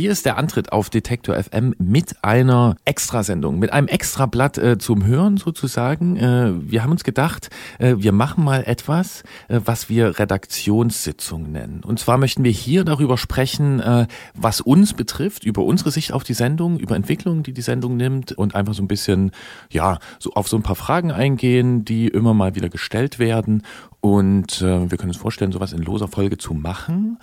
Hier ist der Antritt auf Detektor FM mit einer Extrasendung, mit einem Extrablatt äh, zum Hören sozusagen. Äh, wir haben uns gedacht, äh, wir machen mal etwas, äh, was wir Redaktionssitzung nennen. Und zwar möchten wir hier darüber sprechen, äh, was uns betrifft, über unsere Sicht auf die Sendung, über Entwicklungen, die die Sendung nimmt und einfach so ein bisschen, ja, so auf so ein paar Fragen eingehen, die immer mal wieder gestellt werden. Und äh, wir können uns vorstellen, sowas in loser Folge zu machen.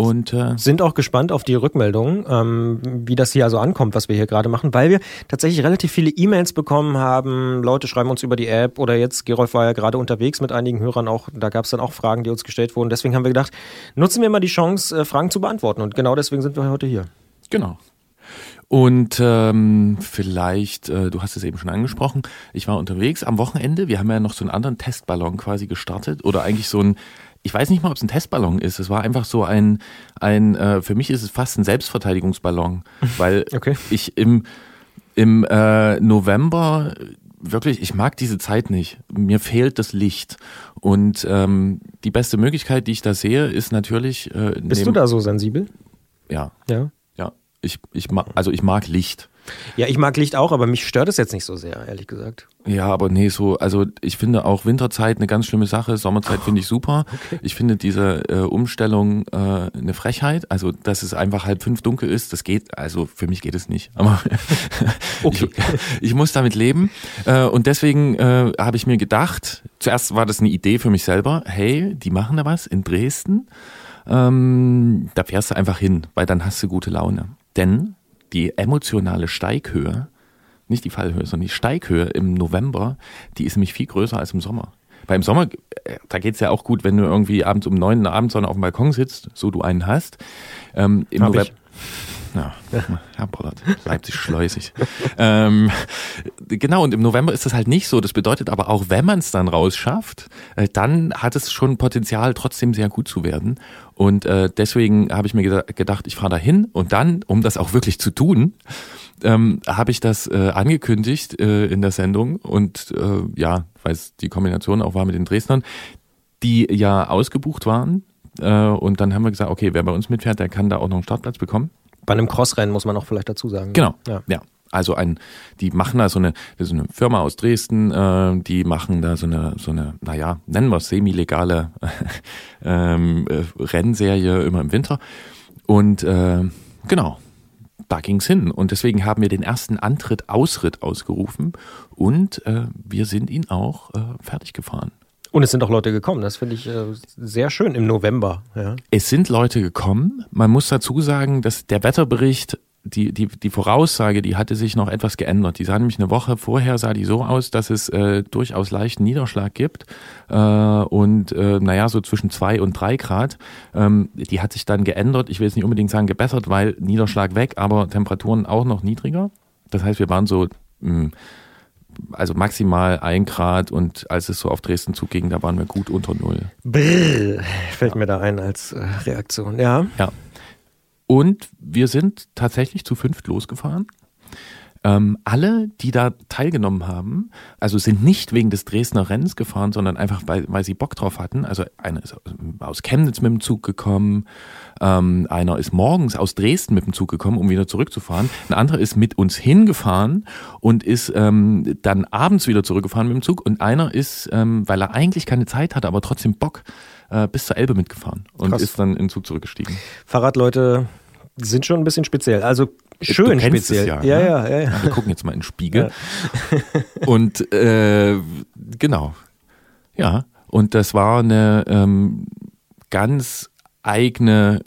Und äh, sind auch gespannt auf die Rückmeldung, ähm, wie das hier also ankommt, was wir hier gerade machen, weil wir tatsächlich relativ viele E-Mails bekommen haben. Leute schreiben uns über die App oder jetzt, Gerolf war ja gerade unterwegs mit einigen Hörern auch, da gab es dann auch Fragen, die uns gestellt wurden. Deswegen haben wir gedacht, nutzen wir mal die Chance, äh, Fragen zu beantworten. Und genau deswegen sind wir heute hier. Genau. Und ähm, vielleicht, äh, du hast es eben schon angesprochen, ich war unterwegs am Wochenende. Wir haben ja noch so einen anderen Testballon quasi gestartet oder eigentlich so ein ich weiß nicht mal, ob es ein Testballon ist. Es war einfach so ein, ein äh, für mich ist es fast ein Selbstverteidigungsballon, weil okay. ich im, im äh, November wirklich, ich mag diese Zeit nicht. Mir fehlt das Licht. Und ähm, die beste Möglichkeit, die ich da sehe, ist natürlich. Äh, Bist du da so sensibel? Ja. Ja. Ja. Ich, ich mag, also ich mag Licht. Ja, ich mag Licht auch, aber mich stört es jetzt nicht so sehr, ehrlich gesagt. Ja, aber nee, so, also ich finde auch Winterzeit eine ganz schlimme Sache, Sommerzeit finde ich super. Okay. Ich finde diese äh, Umstellung äh, eine Frechheit, also dass es einfach halb fünf dunkel ist, das geht, also für mich geht es nicht. Aber okay. ich, ich, muss damit leben. Äh, und deswegen äh, habe ich mir gedacht, zuerst war das eine Idee für mich selber, hey, die machen da was in Dresden. Ähm, da fährst du einfach hin, weil dann hast du gute Laune. Denn die emotionale Steighöhe, nicht die Fallhöhe, sondern die Steighöhe im November, die ist nämlich viel größer als im Sommer. Weil im Sommer, äh, da geht's ja auch gut, wenn du irgendwie abends um neun in der Abendsonne auf dem Balkon sitzt, so du einen hast. Ähm, Im November. Ja, Herr Pollard, Leipzig schleusig. ähm, genau, und im November ist das halt nicht so. Das bedeutet aber auch, wenn man es dann rausschafft, äh, dann hat es schon Potenzial, trotzdem sehr gut zu werden. Und äh, deswegen habe ich mir gedacht, ich fahre da hin und dann, um das auch wirklich zu tun, ähm, habe ich das äh, angekündigt äh, in der Sendung und äh, ja, weil es die Kombination auch war mit den Dresdnern, die ja ausgebucht waren. Äh, und dann haben wir gesagt, okay, wer bei uns mitfährt, der kann da auch noch einen Startplatz bekommen. Bei einem Crossrennen muss man auch vielleicht dazu sagen. Genau. Ja. ja. Also ein, die machen da so eine, so eine Firma aus Dresden, äh, die machen da so eine, so eine, naja, nennen wir es semi-legale ähm, äh, Rennserie immer im Winter. Und äh, genau, da ging's hin. Und deswegen haben wir den ersten Antritt, Ausritt ausgerufen und äh, wir sind ihn auch äh, fertig gefahren. Und es sind auch Leute gekommen, das finde ich äh, sehr schön im November. Ja. Es sind Leute gekommen. Man muss dazu sagen, dass der Wetterbericht, die, die, die Voraussage, die hatte sich noch etwas geändert. Die sah nämlich eine Woche vorher, sah die so aus, dass es äh, durchaus leichten Niederschlag gibt. Äh, und äh, naja, so zwischen zwei und drei Grad. Ähm, die hat sich dann geändert. Ich will jetzt nicht unbedingt sagen gebessert, weil Niederschlag weg, aber Temperaturen auch noch niedriger. Das heißt, wir waren so mh, hm, also maximal ein Grad und als es so auf Dresden zuging, da waren wir gut unter Null. Brrr, fällt ja. mir da ein als äh, Reaktion, ja. Ja. Und wir sind tatsächlich zu fünft losgefahren. Ähm, alle, die da teilgenommen haben, also sind nicht wegen des Dresdner Rennens gefahren, sondern einfach, weil, weil sie Bock drauf hatten. Also einer ist aus Chemnitz mit dem Zug gekommen, ähm, einer ist morgens aus Dresden mit dem Zug gekommen, um wieder zurückzufahren. Ein anderer ist mit uns hingefahren und ist ähm, dann abends wieder zurückgefahren mit dem Zug. Und einer ist, ähm, weil er eigentlich keine Zeit hatte, aber trotzdem Bock, äh, bis zur Elbe mitgefahren und Krass. ist dann in den Zug zurückgestiegen. Fahrradleute sind schon ein bisschen speziell. Also schön speziell. Ja, ja, ne? ja, ja, ja, Wir gucken jetzt mal in den Spiegel. Ja. und äh, genau. Ja. Und das war eine ähm, ganz eigene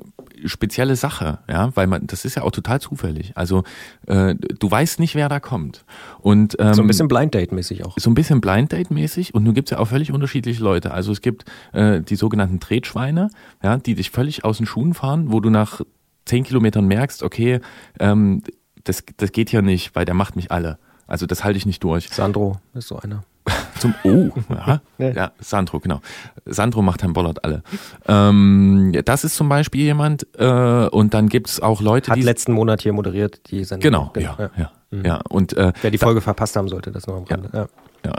spezielle Sache, ja, weil man, das ist ja auch total zufällig. Also äh, du weißt nicht, wer da kommt. Und ähm, so ein bisschen Blind Date mäßig auch. So ein bisschen Blind Date mäßig. Und nun gibt's ja auch völlig unterschiedliche Leute. Also es gibt äh, die sogenannten Tretschweine, ja, die dich völlig aus den Schuhen fahren, wo du nach zehn Kilometern merkst, okay, ähm, das, das geht hier nicht, weil der macht mich alle. Also das halte ich nicht durch. Sandro ist so einer. Zum Oh, ja, ja, Sandro, genau. Sandro macht Herrn Bollert alle. Ähm, das ist zum Beispiel jemand, äh, und dann gibt es auch Leute, Hat die. letzten Monat hier moderiert, die Sendung. Genau, genau ja, ja. ja. Mhm. ja. Und, äh, Wer die Folge da, verpasst haben sollte, das noch am Rande. Ja, ja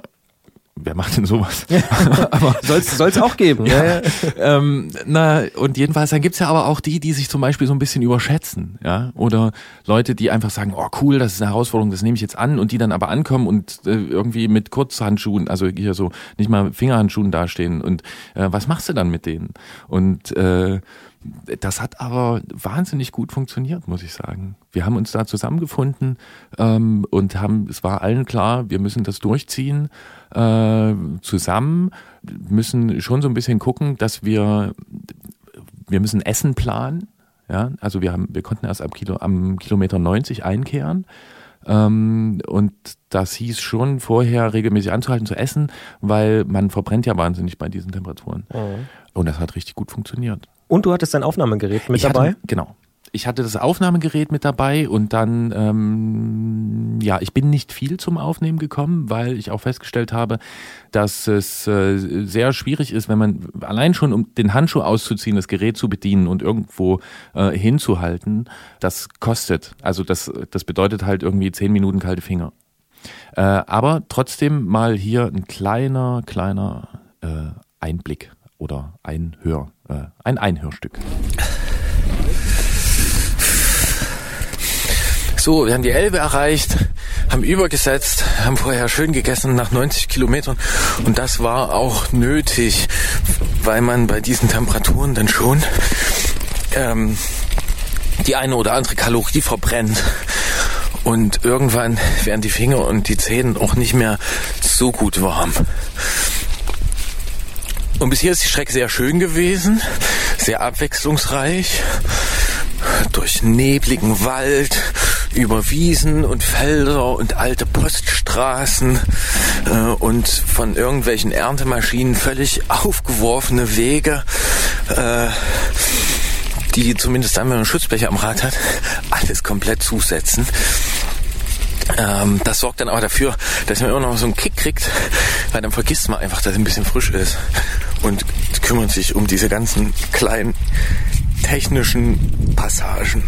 wer macht denn sowas? soll es auch geben. Ja, ja. ähm, na, und jedenfalls, dann gibt's ja aber auch die, die sich zum Beispiel so ein bisschen überschätzen, ja. Oder Leute, die einfach sagen, oh cool, das ist eine Herausforderung, das nehme ich jetzt an und die dann aber ankommen und äh, irgendwie mit Kurzhandschuhen, also hier so nicht mal Fingerhandschuhen dastehen. Und äh, was machst du dann mit denen? Und äh, das hat aber wahnsinnig gut funktioniert, muss ich sagen. Wir haben uns da zusammengefunden ähm, und haben, es war allen klar, wir müssen das durchziehen äh, zusammen, müssen schon so ein bisschen gucken, dass wir, wir müssen Essen planen. Ja, also wir haben, wir konnten erst am, Kilo, am Kilometer 90 einkehren. Ähm, und das hieß schon vorher regelmäßig anzuhalten zu essen, weil man verbrennt ja wahnsinnig bei diesen Temperaturen. Mhm. Und das hat richtig gut funktioniert. Und du hattest dein Aufnahmegerät mit ich dabei? Hatte, genau. Ich hatte das Aufnahmegerät mit dabei und dann, ähm, ja, ich bin nicht viel zum Aufnehmen gekommen, weil ich auch festgestellt habe, dass es äh, sehr schwierig ist, wenn man allein schon, um den Handschuh auszuziehen, das Gerät zu bedienen und irgendwo äh, hinzuhalten, das kostet. Also das, das bedeutet halt irgendwie zehn Minuten kalte Finger. Äh, aber trotzdem mal hier ein kleiner, kleiner äh, Einblick oder ein Hör, äh, ein Einhörstück. So, wir haben die Elbe erreicht, haben übergesetzt, haben vorher schön gegessen nach 90 Kilometern und das war auch nötig, weil man bei diesen Temperaturen dann schon ähm, die eine oder andere Kalorie verbrennt. Und irgendwann werden die Finger und die Zähne auch nicht mehr so gut warm. Und bisher ist die Strecke sehr schön gewesen, sehr abwechslungsreich. Durch nebligen Wald, über Wiesen und Felder und alte Poststraßen äh, und von irgendwelchen Erntemaschinen völlig aufgeworfene Wege, äh, die zumindest dann, wenn man einen Schutzbecher am Rad hat, alles komplett zusetzen. Ähm, das sorgt dann aber dafür, dass man immer noch so einen Kick kriegt, weil dann vergisst man einfach, dass es ein bisschen frisch ist und kümmert sich um diese ganzen kleinen technischen Passagen.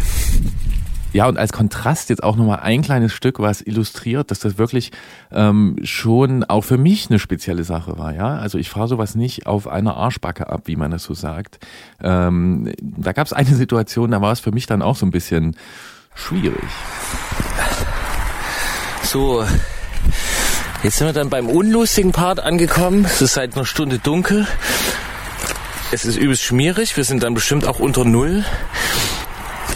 Ja, und als Kontrast jetzt auch nochmal ein kleines Stück, was illustriert, dass das wirklich ähm, schon auch für mich eine spezielle Sache war. Ja, Also ich fahre sowas nicht auf einer Arschbacke ab, wie man das so sagt. Ähm, da gab es eine Situation, da war es für mich dann auch so ein bisschen schwierig. So, jetzt sind wir dann beim unlustigen Part angekommen. Es ist seit einer Stunde dunkel. Es ist übelst schmierig. Wir sind dann bestimmt auch unter Null.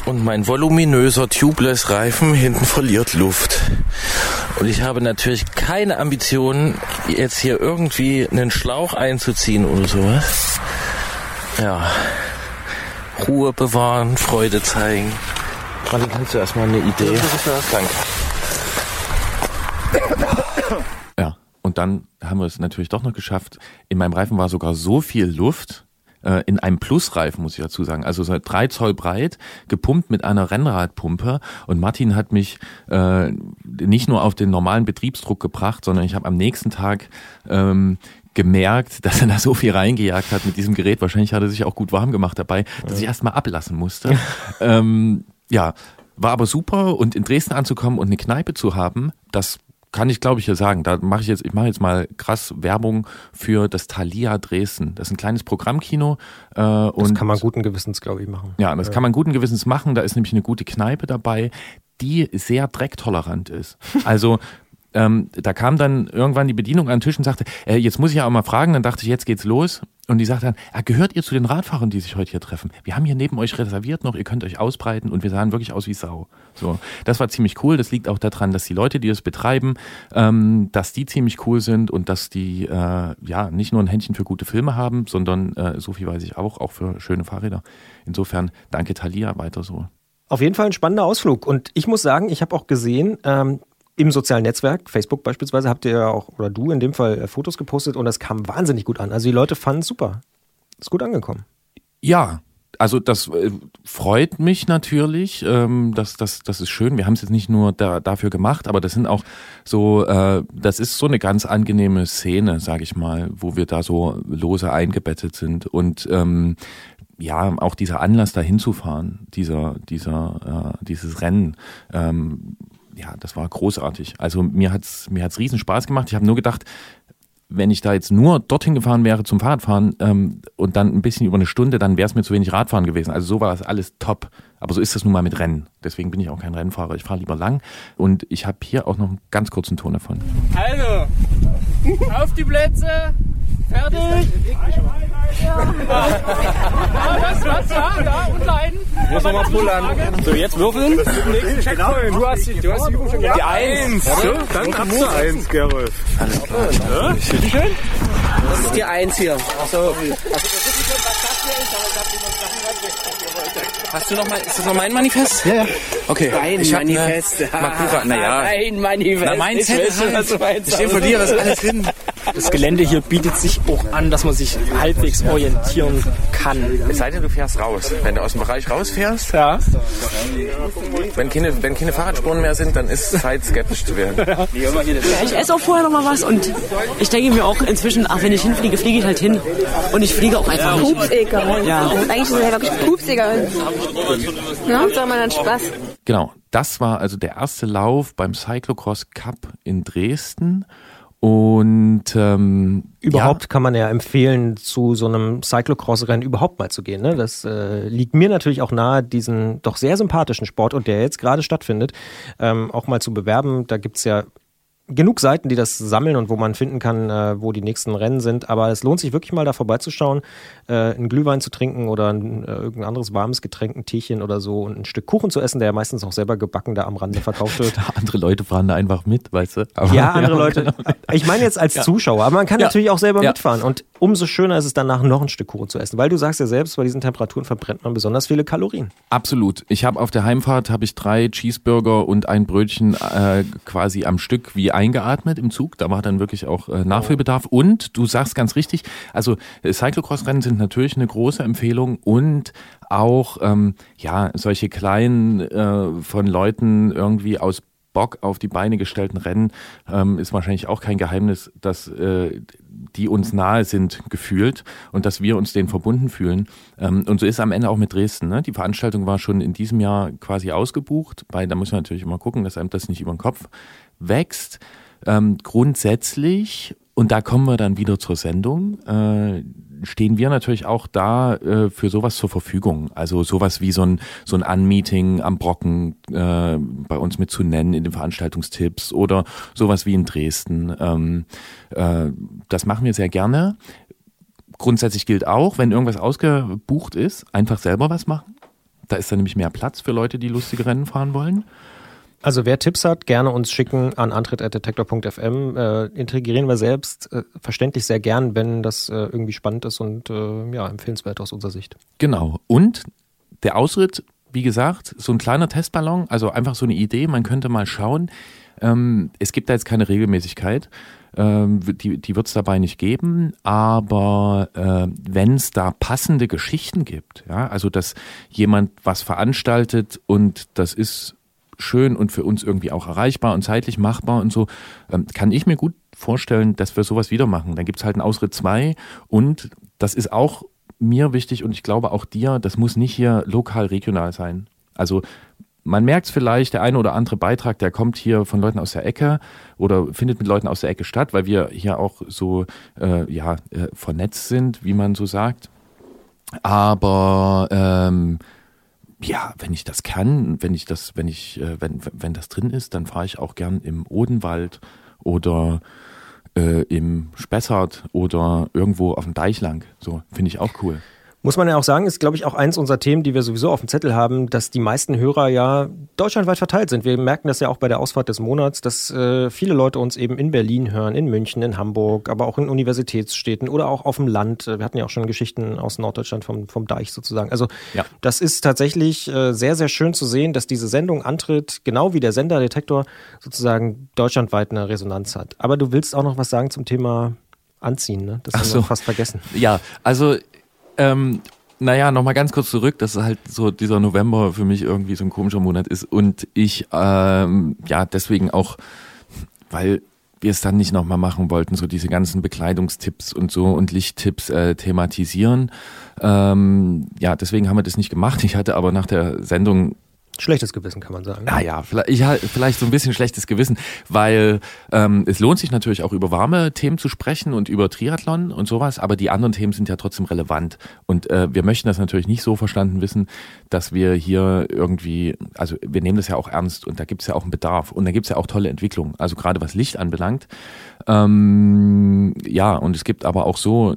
Und mein voluminöser Tubeless Reifen hinten verliert Luft. Und ich habe natürlich keine Ambitionen, jetzt hier irgendwie einen Schlauch einzuziehen oder sowas. Ja. Ruhe bewahren, Freude zeigen. Dann kannst du erstmal eine Idee. Danke. Ja, und dann haben wir es natürlich doch noch geschafft. In meinem Reifen war sogar so viel Luft, äh, in einem Plusreifen, muss ich dazu sagen. Also so drei Zoll breit, gepumpt mit einer Rennradpumpe. Und Martin hat mich äh, nicht nur auf den normalen Betriebsdruck gebracht, sondern ich habe am nächsten Tag ähm, gemerkt, dass er da so viel reingejagt hat mit diesem Gerät. Wahrscheinlich hat er sich auch gut warm gemacht dabei, dass ich erstmal ablassen musste. ähm, ja, war aber super und in Dresden anzukommen und eine Kneipe zu haben, das kann ich glaube ich hier sagen. Da mache ich jetzt, ich mache jetzt mal krass Werbung für das Thalia Dresden. Das ist ein kleines Programmkino. Äh, Das und kann man guten Gewissens, glaube ich, machen. ja, das kann man guten Gewissens machen. Da ist nämlich eine gute Kneipe dabei, die sehr drecktolerant ist. Also ähm, da kam dann irgendwann die Bedienung an den Tisch und sagte, äh, jetzt muss ich ja auch mal fragen. Dann dachte ich, jetzt geht's los. Und die sagt dann, ah, gehört ihr zu den Radfahrern, die sich heute hier treffen? Wir haben hier neben euch reserviert noch, ihr könnt euch ausbreiten und wir sahen wirklich aus wie Sau. So, das war ziemlich cool. Das liegt auch daran, dass die Leute, die das betreiben, ähm, dass die ziemlich cool sind und dass die äh, ja nicht nur ein Händchen für gute Filme haben, sondern äh, so viel weiß ich auch, auch für schöne Fahrräder. Insofern danke Thalia weiter so. Auf jeden Fall ein spannender Ausflug. Und ich muss sagen, ich habe auch gesehen, ähm, im sozialen Netzwerk, Facebook beispielsweise, habt ihr ja auch, oder du in dem Fall, äh, Fotos gepostet und das kam wahnsinnig gut an. Also die Leute fanden es super. Ist gut angekommen. Ja, also das äh, freut mich natürlich. Ähm, das, das, das ist schön. Wir haben es jetzt nicht nur da, dafür gemacht, aber das sind auch so, äh, das ist so eine ganz angenehme Szene, sage ich mal, wo wir da so lose eingebettet sind und ähm, ja, auch dieser Anlass da hinzufahren, dieser, dieser, äh, dieses Rennen, ähm, ja, das war großartig. Also mir hat's mir hat's riesen Spaß gemacht. Ich habe nur gedacht, wenn ich da jetzt nur dorthin gefahren wäre zum Fahrradfahren ähm, und dann ein bisschen über eine Stunde, dann wäre es mir zu wenig Radfahren gewesen. Also so war das alles top. Aber so ist das nun mal mit Rennen. Deswegen bin ich auch kein Rennfahrer. Ich fahre lieber lang. Und ich habe hier auch noch einen ganz kurzen Ton davon. Also, auf die Plätze, fertig. Ja, was, was, ja, ja, und leiden. Muss nochmal pullern. So, jetzt würfeln. Genau, du hast die, du hast die Übung schon gemacht. Die Eins. So, dann ab zur Eins, Gerolf. Alles klar. Bitteschön. Das ist die Eins hier. So. Hast du noch mal, ist das noch mein Manifest? Ja, ja. Okay. Dein ich ne Manifest. Makura, naja. Dein Manifest. Na, mein Ich Zettel halt. Ich stehe vor dir, was ist alles hin? Das Gelände hier bietet sich auch an, dass man sich halbwegs orientieren kann. Es sei denn, du fährst raus. Wenn du aus dem Bereich rausfährst, Ja. wenn keine, wenn keine Fahrradspuren mehr sind, dann ist es Zeit, skeptisch zu werden. Ich esse auch vorher noch mal was und ich denke mir auch inzwischen, ach, wenn ich hinfliege, fliege ich halt hin. Und ich fliege auch einfach nicht. Pupseger. Ja. Eigentlich ist er ja wirklich Pupseger. Ja, Hauptsache man hat Spaß. Genau, das war also der erste Lauf beim Cyclocross Cup in Dresden. Und ähm, Überhaupt kann man ja empfehlen, zu so einem Cyclocross-Rennen überhaupt mal zu gehen. Ne? Das äh, liegt mir natürlich auch nahe, diesen doch sehr sympathischen Sport und der jetzt gerade stattfindet, ähm, auch mal zu bewerben. Da gibt's ja genug Seiten, die das sammeln und wo man finden kann, äh, wo die nächsten Rennen sind. Aber es lohnt sich wirklich mal da vorbeizuschauen, äh, einen Glühwein zu trinken oder ein, äh, irgendein anderes warmes Getränk, ein Teechen oder so und ein Stück Kuchen zu essen, der ja meistens auch selber gebacken da am Rande verkauft wird. andere Leute fahren da einfach mit, weißt du? Aber- Ja, andere Leute. genau. Ich meine jetzt als Zuschauer, aber man kann Ja. natürlich auch selber Ja. mitfahren. Und umso schöner ist es danach noch ein Stück Kuchen zu essen, weil du sagst ja selbst, bei diesen Temperaturen verbrennt man besonders viele Kalorien. Absolut. Ich habe auf der Heimfahrt habe ich drei Cheeseburger und ein Brötchen äh, quasi am Stück wie eingeatmet im Zug. Da war dann wirklich auch äh, Nachfüllbedarf. Und du sagst ganz richtig, also äh, Cyclocross-Rennen sind natürlich eine große Empfehlung und auch ähm, ja solche kleinen äh, von Leuten irgendwie aus Bock auf die Beine gestellten Rennen ähm, ist wahrscheinlich auch kein Geheimnis, dass äh, die uns nahe sind gefühlt und dass wir uns denen verbunden fühlen. Ähm, und so ist es am Ende auch mit Dresden. Ne? Die Veranstaltung war schon in diesem Jahr quasi ausgebucht, weil da muss man natürlich immer gucken, dass einem das nicht über den Kopf wächst. Ähm, grundsätzlich, und da kommen wir dann wieder zur Sendung, äh, stehen wir natürlich auch da äh, für sowas zur Verfügung. Also sowas wie so ein, so ein Unmeeting am Brocken äh, bei uns mit zu nennen in den Veranstaltungstipps oder sowas wie in Dresden. Ähm, äh, das machen wir sehr gerne. Grundsätzlich gilt auch, wenn irgendwas ausgebucht ist, einfach selber was machen. Da ist dann nämlich mehr Platz für Leute, die lustige Rennen fahren wollen. Also wer Tipps hat, gerne uns schicken an antritt.detektor.fm. Äh, integrieren wir selbst äh, verständlich sehr gern, wenn das äh, irgendwie spannend ist und äh, ja, empfehlenswert aus unserer Sicht. Genau. Und der Ausritt, wie gesagt, so ein kleiner Testballon, also einfach so eine Idee, man könnte mal schauen. Ähm, es gibt da jetzt keine Regelmäßigkeit, ähm, die, die wird es dabei nicht geben, aber äh, wenn es da passende Geschichten gibt, ja, also dass jemand was veranstaltet und das ist schön und für uns irgendwie auch erreichbar und zeitlich machbar und so, ähm, kann ich mir gut vorstellen, dass wir sowas wieder machen. Dann gibt's halt einen Ausritt 2 und das ist auch mir wichtig und ich glaube auch dir, das muss nicht hier lokal, regional sein. Also man merkt es vielleicht, der eine oder andere Beitrag, der kommt hier von Leuten aus der Ecke oder findet mit Leuten aus der Ecke statt, weil wir hier auch so äh, ja, äh, vernetzt sind, wie man so sagt. Aber ähm, ja, wenn ich das kann, wenn ich das, wenn ich, äh, wenn, wenn das drin ist, dann fahre ich auch gern im Odenwald oder äh, im Spessart oder irgendwo auf dem Deich lang. So, finde ich auch cool. Muss man ja auch sagen, ist, glaube ich, auch eins unserer Themen, die wir sowieso auf dem Zettel haben, dass die meisten Hörer ja deutschlandweit verteilt sind. Wir merken das ja auch bei der Ausfahrt des Monats, dass äh, viele Leute uns eben in Berlin hören, in München, in Hamburg, aber auch in Universitätsstädten oder auch auf dem Land. Wir hatten ja auch schon Geschichten aus Norddeutschland vom, vom Deich sozusagen. Also ja. das ist tatsächlich äh, sehr, sehr schön zu sehen, dass diese Sendung antritt, genau wie der Senderdetektor sozusagen deutschlandweit eine Resonanz hat. Aber du willst auch noch was sagen zum Thema Anziehen, ne? Das haben so. wir fast vergessen. Ja, also ähm, naja, nochmal ganz kurz zurück, dass halt so dieser November für mich irgendwie so ein komischer Monat ist und ich ähm, ja deswegen auch, weil wir es dann nicht nochmal machen wollten, so diese ganzen Bekleidungstipps und so und Lichttipps äh, thematisieren. Ähm, ja, deswegen haben wir das nicht gemacht. Ich hatte aber nach der Sendung Schlechtes Gewissen, kann man sagen. Naja, vielleicht, ich, vielleicht so ein bisschen schlechtes Gewissen, weil ähm, es lohnt sich natürlich auch über warme Themen zu sprechen und über Triathlon und sowas, aber die anderen Themen sind ja trotzdem relevant. Und äh, wir möchten das natürlich nicht so verstanden wissen, dass wir hier irgendwie, also wir nehmen das ja auch ernst und da gibt es ja auch einen Bedarf und da gibt es ja auch tolle Entwicklungen, also gerade was Licht anbelangt. Ähm, ja, und es gibt aber auch so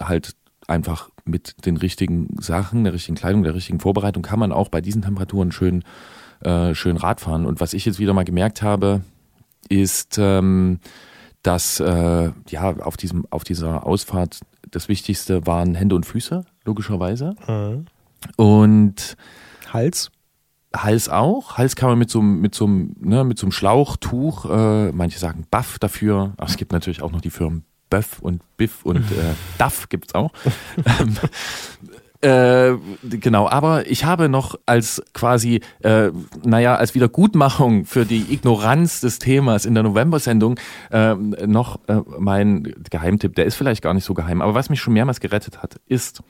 halt einfach mit den richtigen Sachen, der richtigen Kleidung, der richtigen Vorbereitung kann man auch bei diesen Temperaturen schön, äh, schön Radfahren. Und was ich jetzt wieder mal gemerkt habe, ist, ähm, dass äh, ja auf diesem auf dieser Ausfahrt das Wichtigste waren Hände und Füße logischerweise mhm. und Hals Hals auch. Hals kann man mit so, mit so, ne, mit so einem Schlauchtuch, äh, manche sagen Buff dafür. Aber es gibt natürlich auch noch die Firmen Böff und Biff und äh, Duff gibt's auch. ähm, äh, genau, aber ich habe noch als quasi, äh, naja, als Wiedergutmachung für die Ignoranz des Themas in der November-Sendung äh, noch äh, mein Geheimtipp, der ist vielleicht gar nicht so geheim, aber was mich schon mehrmals gerettet hat, ist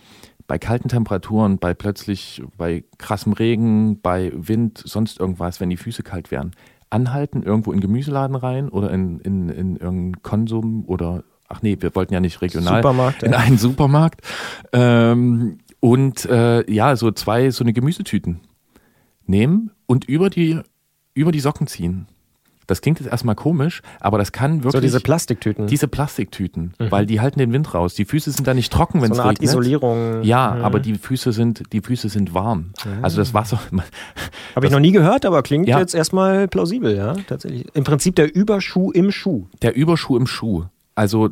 bei kalten Temperaturen, bei plötzlich, bei krassem Regen, bei Wind, sonst irgendwas, wenn die Füße kalt werden, anhalten, irgendwo in Gemüseladen rein oder in, in, in irgendeinen Konsum oder ach nee, wir wollten ja nicht regional, Supermarkt, in ja. einen Supermarkt. Ähm, und äh, ja, so zwei, so eine Gemüsetüten nehmen und über die, über die Socken ziehen. Das klingt jetzt erstmal komisch, aber das kann wirklich. So diese Plastiktüten. Diese Plastiktüten, mhm. weil die halten den Wind raus. Die Füße sind da nicht trocken, wenn es so regnet. Isolierung. Ja, mhm. aber die Füße sind, die Füße sind warm. Mhm. Also das Wasser. Habe ich noch nie gehört, aber klingt ja. jetzt erstmal plausibel, ja, tatsächlich. Im Prinzip der Überschuh im Schuh. Der Überschuh im Schuh. Also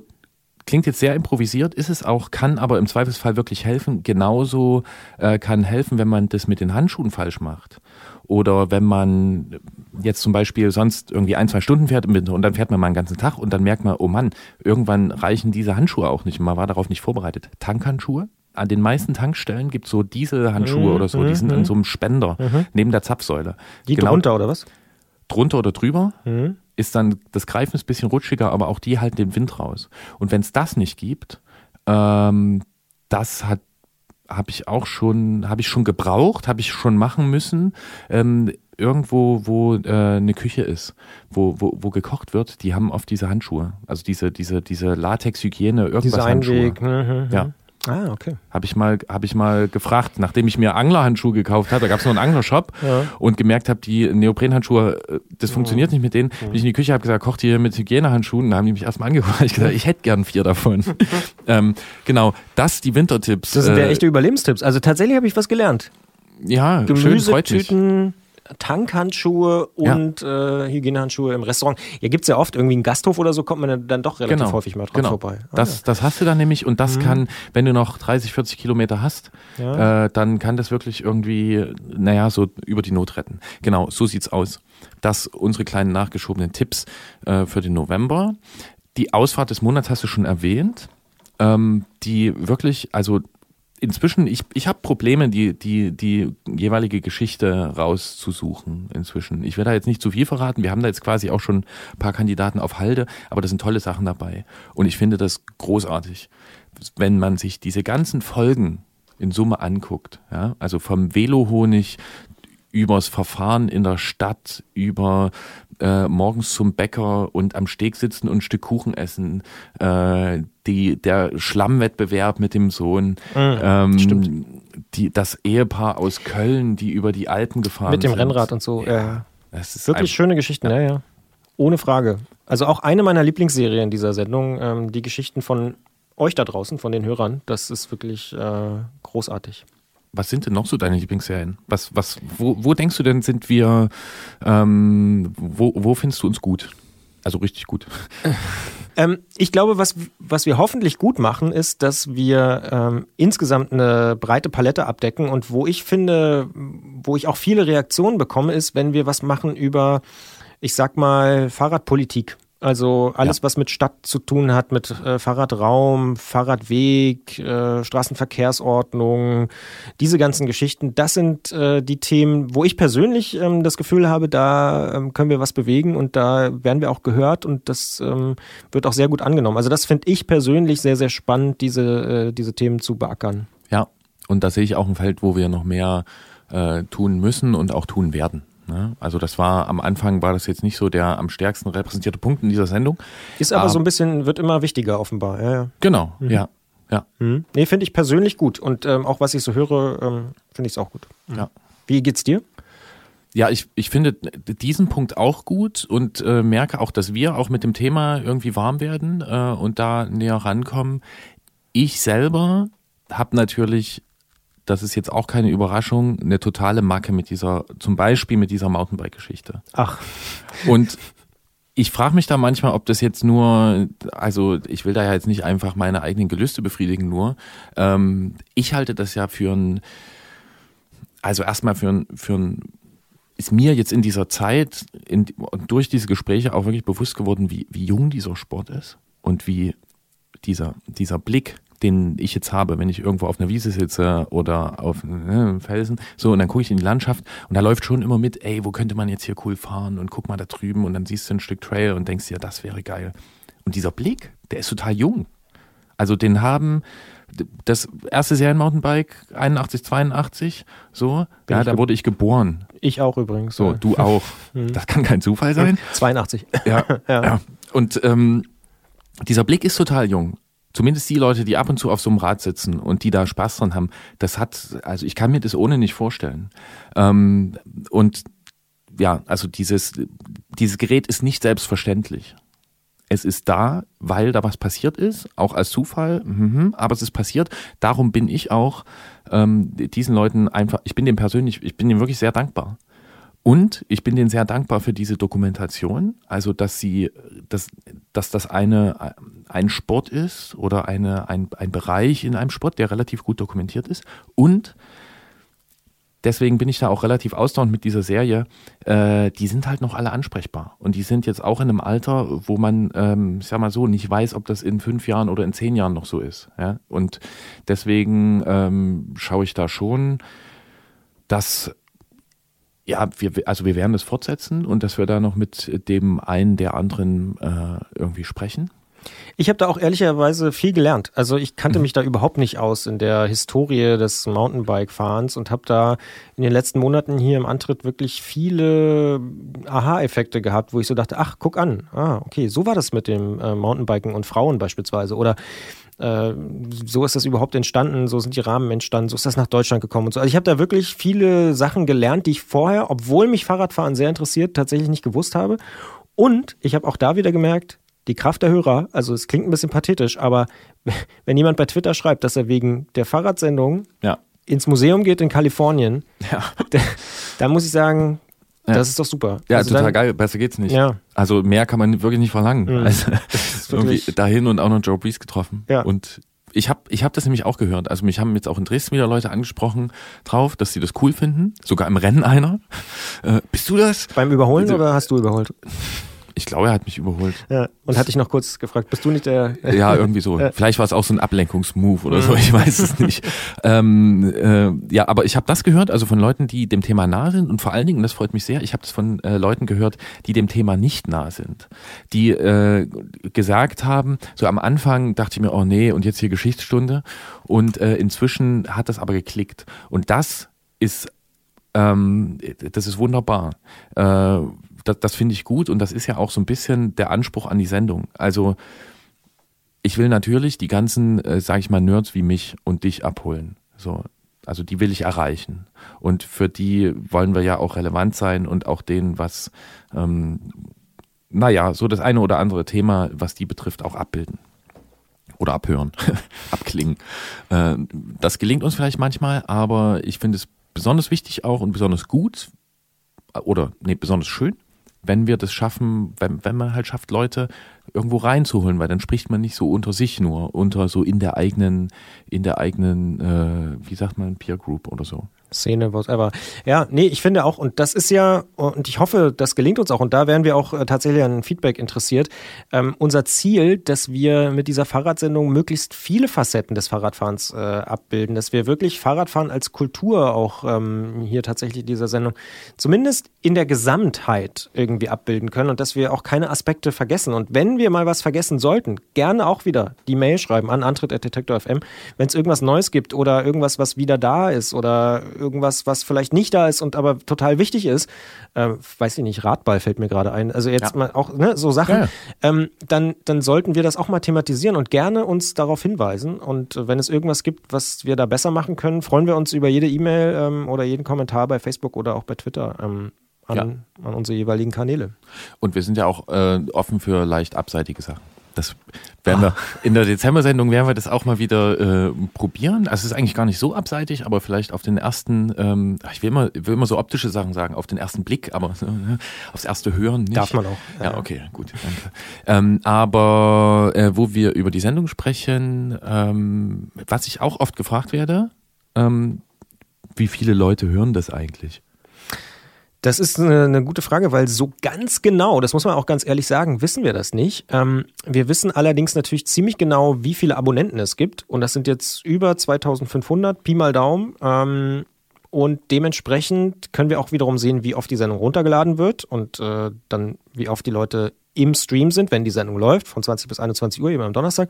klingt jetzt sehr improvisiert, ist es auch, kann aber im Zweifelsfall wirklich helfen. Genauso äh, kann helfen, wenn man das mit den Handschuhen falsch macht. Oder wenn man jetzt zum Beispiel sonst irgendwie ein, zwei Stunden fährt und dann fährt man mal einen ganzen Tag und dann merkt man, oh Mann, irgendwann reichen diese Handschuhe auch nicht. Man war darauf nicht vorbereitet. Tankhandschuhe? An den meisten Tankstellen gibt es so Dieselhandschuhe mhm, oder so, die sind in mhm. so einem Spender mhm. neben der Zapfsäule. Die genau, drunter oder was? Drunter oder drüber. Mhm ist dann das Greifen ist ein bisschen rutschiger, aber auch die halten den Wind raus. Und wenn es das nicht gibt, ähm, das hat habe ich auch schon habe ich schon gebraucht, habe ich schon machen müssen. Ähm, irgendwo, wo äh, eine Küche ist, wo, wo, wo gekocht wird, die haben oft diese Handschuhe, also diese diese diese Latex-Hygiene irgendwas diese Handschuhe. Einweg, mhm, ja. Ah, okay. Habe ich mal, habe ich mal gefragt, nachdem ich mir Anglerhandschuhe gekauft habe, da gab es noch einen Anglershop ja. und gemerkt habe, die Neoprenhandschuhe, äh, das funktioniert nicht mit denen. Bin ich in die Küche habe gesagt, kocht ihr mit Hygienehandschuhen? Da haben die mich erstmal angeguckt. Ich gesagt, ich hätte gern vier davon. ähm, genau, das die Wintertipps. Das sind ja äh, echte Überlebenstipps. Also tatsächlich habe ich was gelernt. Ja, Gemüsetüten, Tankhandschuhe und ja. äh, Hygienehandschuhe im Restaurant. Ja, gibt es ja oft irgendwie einen Gasthof oder so, kommt man dann doch relativ genau. häufig mal dran genau. vorbei. Ah, das, ja. das hast du dann nämlich und das mhm. kann, wenn du noch 30, 40 Kilometer hast, ja. äh, dann kann das wirklich irgendwie, naja, so über die Not retten. Genau, so sieht's aus. Das unsere kleinen nachgeschobenen Tipps äh, für den November. Die Ausfahrt des Monats hast du schon erwähnt. Ähm, die wirklich, also inzwischen, ich, ich habe Probleme, die, die, die jeweilige Geschichte rauszusuchen inzwischen. Ich werde da jetzt nicht zu viel verraten. Wir haben da jetzt quasi auch schon ein paar Kandidaten auf Halde, aber da sind tolle Sachen dabei. Und ich finde das großartig, wenn man sich diese ganzen Folgen in Summe anguckt. Ja? Also vom Velohonig übers Verfahren in der Stadt, über äh, morgens zum Bäcker und am Steg sitzen und ein Stück Kuchen essen, äh, die, der Schlammwettbewerb mit dem Sohn, ähm, stimmt. Die, das Ehepaar aus Köln, die über die Alpen gefahren Mit dem sind. Rennrad und so. Ja. Ist Wirklich schöne Geschichten, ja. ja, Ohne Frage. Also auch eine meiner Lieblingsserien dieser Sendung, ähm, die Geschichten von euch da draußen, von den Hörern, das ist wirklich äh, großartig. Was sind denn noch so deine Lieblingsserien? Was, was, wo, wo denkst du denn, sind wir, ähm, wo, wo findest du uns gut? Also richtig gut. Ähm, ich glaube, was, was wir hoffentlich gut machen, ist, dass wir ähm, insgesamt eine breite Palette abdecken und wo ich finde, wo ich auch viele Reaktionen bekomme, ist, wenn wir was machen über, ich sag mal, Fahrradpolitik. Also alles, was mit Stadt zu tun hat, mit äh, Fahrradraum, Fahrradweg, äh, Straßenverkehrsordnung, diese ganzen Geschichten, das sind äh, die Themen, wo ich persönlich ähm, das Gefühl habe, da ähm, können wir was bewegen und da werden wir auch gehört und das ähm, wird auch sehr gut angenommen. Also das finde ich persönlich sehr, sehr spannend, diese, äh, diese Themen zu beackern. Ja, und da sehe ich auch ein Feld, wo wir noch mehr äh, tun müssen und auch tun werden. Ne? Also das war am Anfang war das jetzt nicht so der am stärksten repräsentierte Punkt in dieser Sendung. Ist aber Aber- so ein bisschen, wird immer wichtiger offenbar. Ja, ja. Genau, ja, ja. Mhm. Nee, finde ich persönlich gut und ähm, auch was ich so höre, ähm, finde ich es auch gut. Ja. Wie geht's dir? Ja, ich, ich finde diesen Punkt auch gut und äh, merke auch, dass wir auch mit dem Thema irgendwie warm werden äh, und da näher rankommen. Ich selber habe natürlich, das ist jetzt auch keine Überraschung, eine totale Macke mit dieser, zum Beispiel mit dieser Mountainbike-Geschichte. Ach. Und ich frage mich da manchmal, ob das jetzt nur, also ich will da ja jetzt nicht einfach meine eigenen Gelüste befriedigen nur. Ähm, ich halte das ja für ein, also erstmal für ein, für ein, ist mir jetzt in dieser Zeit in, und durch diese Gespräche auch wirklich bewusst geworden, wie, wie jung dieser Sport ist und wie dieser, dieser Blick, den ich jetzt habe, wenn ich irgendwo auf einer Wiese sitze oder auf ne, einem Felsen, so, und dann gucke ich in die Landschaft und da läuft schon immer mit, ey, wo könnte man jetzt hier cool fahren und guck mal da drüben und dann siehst du ein Stück Trail und denkst dir, das wäre geil. Und dieser Blick, der ist total jung. Also den haben das erste Serien-Mountainbike 81, 82, so, Bin ja, da wurde ich geboren. Ich auch übrigens. So, ja. du auch. Mhm. Das kann kein Zufall sein. 82. Ja, Ja. ja. Und ähm, dieser Blick ist total jung. Zumindest die Leute, die ab und zu auf so einem Rad sitzen und die da Spaß dran haben, das hat, also ich kann mir das ohne nicht vorstellen. Ähm, und ja, also dieses, dieses Gerät ist nicht selbstverständlich. Es ist da, weil da was passiert ist, auch als Zufall, mhm, aber es ist passiert. Darum bin ich auch ähm, diesen Leuten einfach, ich bin dem persönlich, ich bin dem wirklich sehr dankbar. Und ich bin denen sehr dankbar für diese Dokumentation, also dass sie, dass, dass das eine, ein Sport ist oder eine, ein, ein Bereich in einem Sport, der relativ gut dokumentiert ist. Und deswegen bin ich da auch relativ ausdauernd mit dieser Serie. Äh, die sind halt noch alle ansprechbar. Und die sind jetzt auch in einem Alter, wo man, ähm, ich sag mal so, nicht weiß, ob das in fünf Jahren oder in zehn Jahren noch so ist. Ja? Und deswegen ähm, schaue ich da schon, dass ja, wir, also wir werden das fortsetzen und dass wir da noch mit dem einen der anderen äh, irgendwie sprechen. Ich habe da auch ehrlicherweise viel gelernt. Also ich kannte mich da überhaupt nicht aus in der Historie des Mountainbike-Fahrens und habe da in den letzten Monaten hier im Antritt wirklich viele Aha-Effekte gehabt, wo ich so dachte, ach, guck an, ah, okay, so war das mit dem äh, Mountainbiken und Frauen beispielsweise. Oder äh, so ist das überhaupt entstanden, so sind die Rahmen entstanden, so ist das nach Deutschland gekommen und so. Also ich habe da wirklich viele Sachen gelernt, die ich vorher, obwohl mich Fahrradfahren sehr interessiert, tatsächlich nicht gewusst habe. Und ich habe auch da wieder gemerkt, die Kraft der Hörer, also es klingt ein bisschen pathetisch, aber wenn jemand bei Twitter schreibt, dass er wegen der Fahrradsendung Ja. ins Museum geht in Kalifornien, Ja. da, da muss ich sagen, Ja. das ist doch super. Ja, Also total dann- geil, besser geht's nicht. Ja. Also mehr kann man wirklich nicht verlangen. Mhm. Also, irgendwie dahin und auch noch Joe Brees getroffen. Ja. Und ich habe ich hab das nämlich auch gehört. Also mich haben jetzt auch in Dresden wieder Leute angesprochen drauf, dass sie das cool finden. Sogar im Rennen einer. Äh, bist du das? Beim Überholen Also- oder hast du überholt? Ich glaube, er hat mich überholt. Ja. Und hatte ich noch kurz gefragt, bist du nicht der? Ja, irgendwie so. Vielleicht war es auch so ein Ablenkungsmove oder so, ich weiß es nicht. ähm, äh, ja, aber ich habe das gehört, also von Leuten, die dem Thema nah sind und vor allen Dingen, und das freut mich sehr, ich habe das von äh, Leuten gehört, die dem Thema nicht nah sind, die äh, gesagt haben, so am Anfang dachte ich mir, oh nee, und jetzt hier Geschichtsstunde und äh, inzwischen hat das aber geklickt und das ist ähm, das ist wunderbar. Das, das finde ich gut und das ist ja auch so ein bisschen der Anspruch an die Sendung. Also ich will natürlich die ganzen, äh, sage ich mal, Nerds wie mich und dich abholen. So, also die will ich erreichen. Und für die wollen wir ja auch relevant sein und auch denen, was, ähm, naja, so das eine oder andere Thema, was die betrifft, auch abbilden. Oder abhören, abklingen. Äh, das gelingt uns vielleicht manchmal, aber ich finde es besonders wichtig auch und besonders gut oder nee, besonders schön, wenn wir das schaffen, wenn, wenn man halt schafft, Leute irgendwo reinzuholen, weil dann spricht man nicht so unter sich nur, unter so in der eigenen, in der eigenen, äh, wie sagt man, Peer Group oder so. Szene, whatever. Ja, nee, ich finde auch, und das ist ja, und ich hoffe, das gelingt uns auch, und da wären wir auch äh, tatsächlich an Feedback interessiert. Ähm, unser Ziel, dass wir mit dieser Fahrradsendung möglichst viele Facetten des Fahrradfahrens äh, abbilden, dass wir wirklich Fahrradfahren als Kultur auch ähm, hier tatsächlich dieser Sendung zumindest in der Gesamtheit irgendwie abbilden können und dass wir auch keine Aspekte vergessen. Und wenn wir mal was vergessen sollten, gerne auch wieder die Mail schreiben an antritt.detektor.fm, wenn es irgendwas Neues gibt oder irgendwas, was wieder da ist oder irgendwas, was vielleicht nicht da ist und aber total wichtig ist, äh, weiß ich nicht, Radball fällt mir gerade ein, also jetzt ja. mal auch ne, so Sachen, ja. ähm, dann, dann sollten wir das auch mal thematisieren und gerne uns darauf hinweisen. Und wenn es irgendwas gibt, was wir da besser machen können, freuen wir uns über jede E-Mail ähm, oder jeden Kommentar bei Facebook oder auch bei Twitter. Ähm, an, ja. an, unsere jeweiligen Kanäle. Und wir sind ja auch äh, offen für leicht abseitige Sachen. Das werden wir in der Dezember-Sendung werden wir das auch mal wieder äh, probieren. Also es ist eigentlich gar nicht so abseitig, aber vielleicht auf den ersten, ähm, ich will immer, will immer so optische Sachen sagen, auf den ersten Blick, aber äh, aufs erste Hören nicht. Darf man auch. Ja, okay, gut, danke. Ähm, aber äh, wo wir über die Sendung sprechen, ähm, was ich auch oft gefragt werde, ähm, wie viele Leute hören das eigentlich? Das ist eine, eine, gute Frage, weil so ganz genau, das muss man auch ganz ehrlich sagen, wissen wir das nicht. Ähm, wir wissen allerdings natürlich ziemlich genau, wie viele Abonnenten es gibt. Und das sind jetzt über 2500, Pi mal Daumen. Ähm, und dementsprechend können wir auch wiederum sehen, wie oft die Sendung runtergeladen wird und äh, dann wie oft die Leute im Stream sind, wenn die Sendung läuft, von 20 bis 21 Uhr, immer am Donnerstag.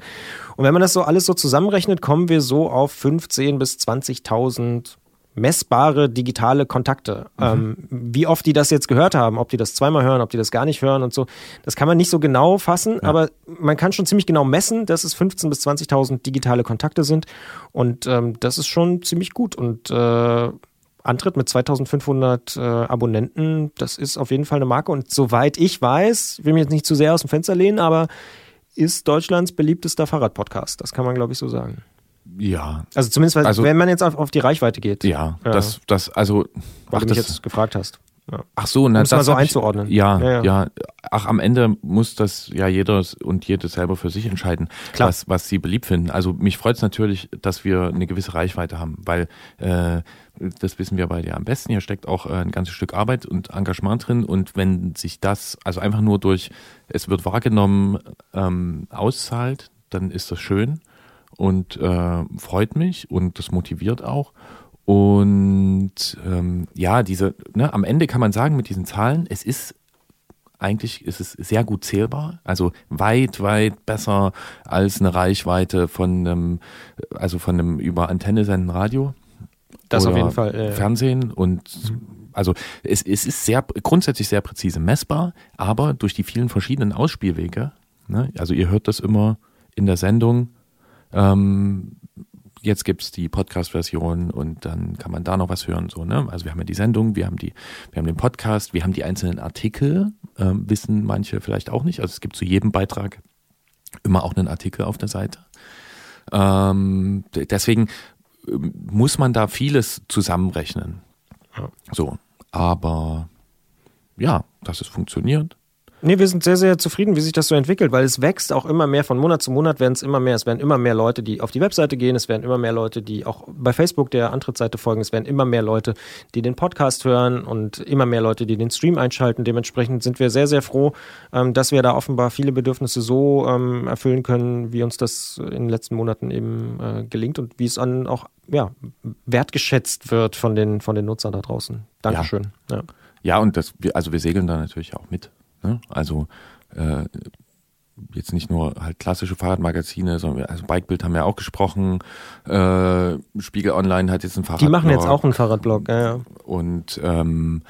Und wenn man das so alles so zusammenrechnet, kommen wir so auf 15 bis 20.000 messbare digitale Kontakte. Mhm. Ähm, wie oft die das jetzt gehört haben, ob die das zweimal hören, ob die das gar nicht hören und so, das kann man nicht so genau fassen, ja. aber man kann schon ziemlich genau messen, dass es 15.000 bis 20.000 digitale Kontakte sind und ähm, das ist schon ziemlich gut und äh, Antritt mit 2500 äh, Abonnenten, das ist auf jeden Fall eine Marke und soweit ich weiß, will mich jetzt nicht zu sehr aus dem Fenster lehnen, aber ist Deutschlands beliebtester Fahrradpodcast, das kann man glaube ich so sagen. Ja. Also zumindest, also, wenn man jetzt auf, auf die Reichweite geht. Ja, ja. das, das, also. Weil ach, du mich das, jetzt gefragt hast. Ja. Ach so, na, das mal so einzuordnen. Ich, ja, ja, ja, Ach, am Ende muss das ja jeder und jede selber für sich entscheiden, Klar. was was sie beliebt finden. Also mich freut es natürlich, dass wir eine gewisse Reichweite haben, weil äh, das wissen wir beide ja am besten. Hier steckt auch äh, ein ganzes Stück Arbeit und Engagement drin. Und wenn sich das also einfach nur durch es wird wahrgenommen ähm, auszahlt, dann ist das schön und äh, freut mich und das motiviert auch. Und ähm, ja, diese, ne, am Ende kann man sagen mit diesen Zahlen, es ist eigentlich ist es sehr gut zählbar, also weit, weit besser als eine Reichweite von einem, also von einem über Antenne senden Radio. Das auf jeden Fall. Äh, Fernsehen und also es, es ist sehr grundsätzlich sehr präzise messbar, aber durch die vielen verschiedenen Ausspielwege, ne, also ihr hört das immer in der Sendung, ähm, jetzt gibt's die Podcast-Version und dann kann man da noch was hören. So, ne? Also wir haben ja die Sendung, wir haben die, wir haben den Podcast, wir haben die einzelnen Artikel, ähm, wissen manche vielleicht auch nicht. Also es gibt zu jedem Beitrag immer auch einen Artikel auf der Seite. Ähm, deswegen ähm, muss man da vieles zusammenrechnen. So, aber ja, dass es funktioniert, Nee, wir sind sehr, sehr zufrieden, wie sich das so entwickelt, weil es wächst auch immer mehr. Von Monat zu Monat werden es immer mehr. Es werden immer mehr Leute, die auf die Webseite gehen. Es werden immer mehr Leute, die auch bei Facebook der Antrittsseite folgen. Es werden immer mehr Leute, die den Podcast hören und immer mehr Leute, die den Stream einschalten. Dementsprechend sind wir sehr, sehr froh, ähm, dass wir da offenbar viele Bedürfnisse so ähm, erfüllen können, wie uns das in den letzten Monaten eben äh, gelingt und wie es an auch ja, wertgeschätzt wird von den, von den Nutzern da draußen. Dankeschön. Ja, ja. ja und das, also wir segeln da natürlich auch mit. Ne? Also äh, jetzt nicht nur halt klassische Fahrradmagazine, sondern also Bikebild haben wir auch gesprochen. Äh, Spiegel Online hat jetzt ein Fahrradblog. Die machen jetzt auch einen Fahrradblog. Ja, ja. Und ähm,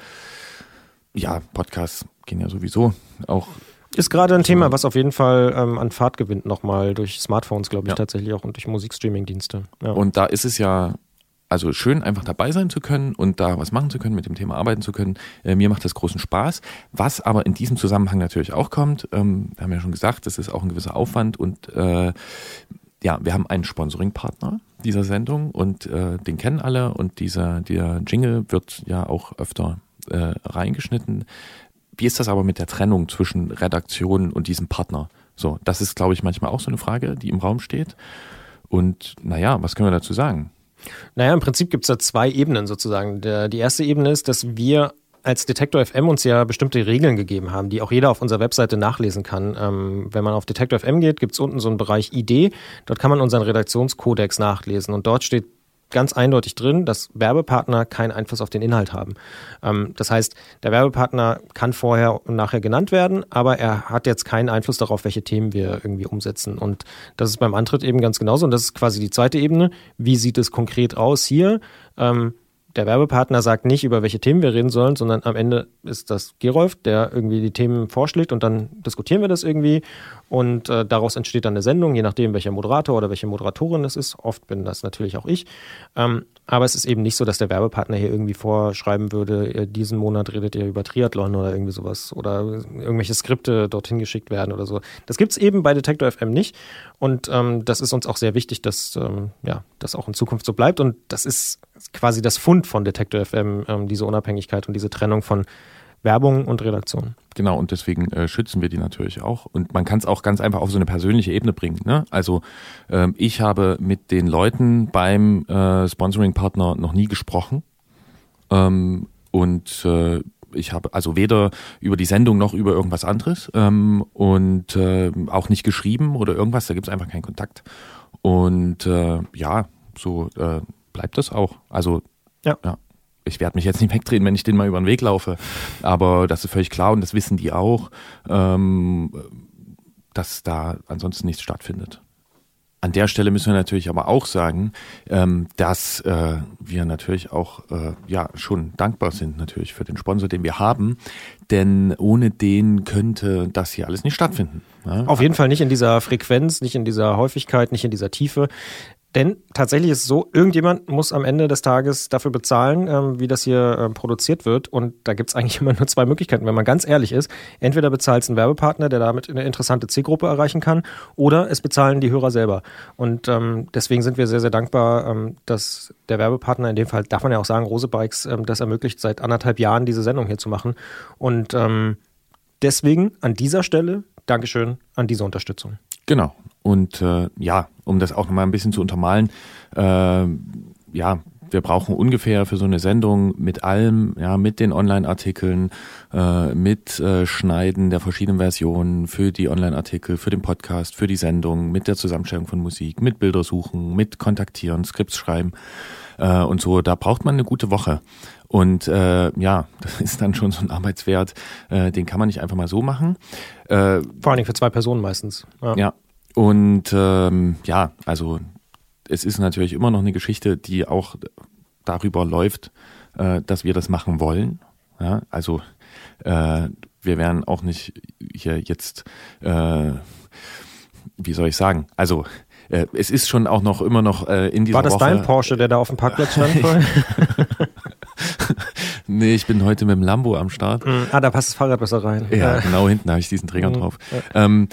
ja, Podcasts gehen ja sowieso auch. Ist gerade ein Thema, was auf jeden Fall ähm, an Fahrt gewinnt nochmal durch Smartphones, glaube ich, Ja. tatsächlich auch und durch Musikstreaming-Dienste. Ja. Und da ist es ja also schön, einfach dabei sein zu können und da was machen zu können, mit dem Thema arbeiten zu können. Äh, mir macht das großen Spaß. Was aber in diesem Zusammenhang natürlich auch kommt, ähm, wir haben ja schon gesagt, das ist auch ein gewisser Aufwand und äh, ja, wir haben einen Sponsoring-Partner dieser Sendung und äh, den kennen alle und dieser, der Jingle wird ja auch öfter äh, reingeschnitten. Wie ist das aber mit der Trennung zwischen Redaktion und diesem Partner? So, das ist, glaube ich, manchmal auch so eine Frage, die im Raum steht. Und naja, was können wir dazu sagen? Naja, im Prinzip gibt es da zwei Ebenen sozusagen. Der, die erste Ebene ist, dass wir als Detektor FM uns ja bestimmte Regeln gegeben haben, die auch jeder auf unserer Webseite nachlesen kann. Ähm, wenn man auf Detektor FM geht, gibt es unten so einen Bereich ID. Dort kann man unseren Redaktionskodex nachlesen und dort steht ganz eindeutig drin, dass Werbepartner keinen Einfluss auf den Inhalt haben. Ähm, das heißt, der Werbepartner kann vorher und nachher genannt werden, aber er hat jetzt keinen Einfluss darauf, welche Themen wir irgendwie umsetzen. Und das ist beim Antritt eben ganz genauso. Und das ist quasi die zweite Ebene. Wie sieht es konkret aus hier? Ähm, der Werbepartner sagt nicht, über welche Themen wir reden sollen, sondern am Ende ist das Gerolf, der irgendwie die Themen vorschlägt und dann diskutieren wir das irgendwie und äh, daraus entsteht dann eine Sendung, je nachdem, welcher Moderator oder welche Moderatorin es ist. Oft bin das natürlich auch ich. Ähm, aber es ist eben nicht so, dass der Werbepartner hier irgendwie vorschreiben würde, äh, diesen Monat redet ihr über Triathlon oder irgendwie sowas oder irgendwelche Skripte dorthin geschickt werden oder so. Das gibt's eben bei Detektor FM nicht und ähm, das ist uns auch sehr wichtig, dass ähm, ja, das auch in Zukunft so bleibt und das ist quasi das Fund von Detektor FM, ähm, diese Unabhängigkeit und diese Trennung von Werbung und Redaktion. Genau, und deswegen äh, schützen wir die natürlich auch. Und man kann es auch ganz einfach auf so eine persönliche Ebene bringen. Ne? Also ähm, ich habe mit den Leuten beim äh, Sponsoring-Partner noch nie gesprochen. Ähm, und äh, ich habe also weder über die Sendung noch über irgendwas anderes ähm, und äh, auch nicht geschrieben oder irgendwas, da gibt es einfach keinen Kontakt. Und äh, ja, so äh, bleibt das auch. Also Ja. ja. Ich werde mich jetzt nicht wegdrehen, wenn ich den mal über den Weg laufe. Aber das ist völlig klar und das wissen die auch, ähm, dass da ansonsten nichts stattfindet. An der Stelle müssen wir natürlich aber auch sagen, ähm, dass äh, wir natürlich auch äh, ja schon dankbar sind natürlich für den Sponsor, den wir haben, denn ohne den könnte das hier alles nicht stattfinden. ne? Auf jeden Fall nicht in dieser Frequenz, nicht in dieser Häufigkeit, nicht in dieser Tiefe. Denn tatsächlich ist es so, irgendjemand muss am Ende des Tages dafür bezahlen, ähm, wie das hier ähm, produziert wird. Und da gibt es eigentlich immer nur zwei Möglichkeiten, wenn man ganz ehrlich ist. Entweder bezahlt es ein Werbepartner, der damit eine interessante Zielgruppe erreichen kann, oder es bezahlen die Hörer selber. Und ähm, deswegen sind wir sehr, sehr dankbar, ähm, dass der Werbepartner, in dem Fall darf man ja auch sagen, Rose Bikes, ähm, das ermöglicht, seit anderthalb Jahren diese Sendung hier zu machen. Und ähm, deswegen an dieser Stelle Dankeschön an diese Unterstützung. Genau. Und äh, ja, um das auch nochmal ein bisschen zu untermalen, äh, ja, wir brauchen ungefähr für so eine Sendung mit allem, ja, mit den Online-Artikeln, äh, mit äh, Schneiden der verschiedenen Versionen für die Online-Artikel, für den Podcast, für die Sendung, mit der Zusammenstellung von Musik, mit Bildersuchen, mit Kontaktieren, Skripts schreiben äh, und so. Da braucht man eine gute Woche. Und äh, ja, das ist dann schon so ein Arbeitswert, äh, den kann man nicht einfach mal so machen. Äh, Vor allen Dingen für zwei Personen meistens. ja, und ähm, ja, also es ist natürlich immer noch eine Geschichte, die auch darüber läuft, äh, dass wir das machen wollen. Ja, also äh, wir werden auch nicht hier jetzt, äh, wie soll ich sagen, also äh, es ist schon auch noch immer noch äh, in dieser War das Woche. dein Porsche, der da auf dem Parkplatz stand? nee, ich bin heute mit dem Lambo am Start. ah, da passt das Fahrrad besser rein. Ja, genau hinten habe ich diesen Träger Mhm. drauf. Ähm,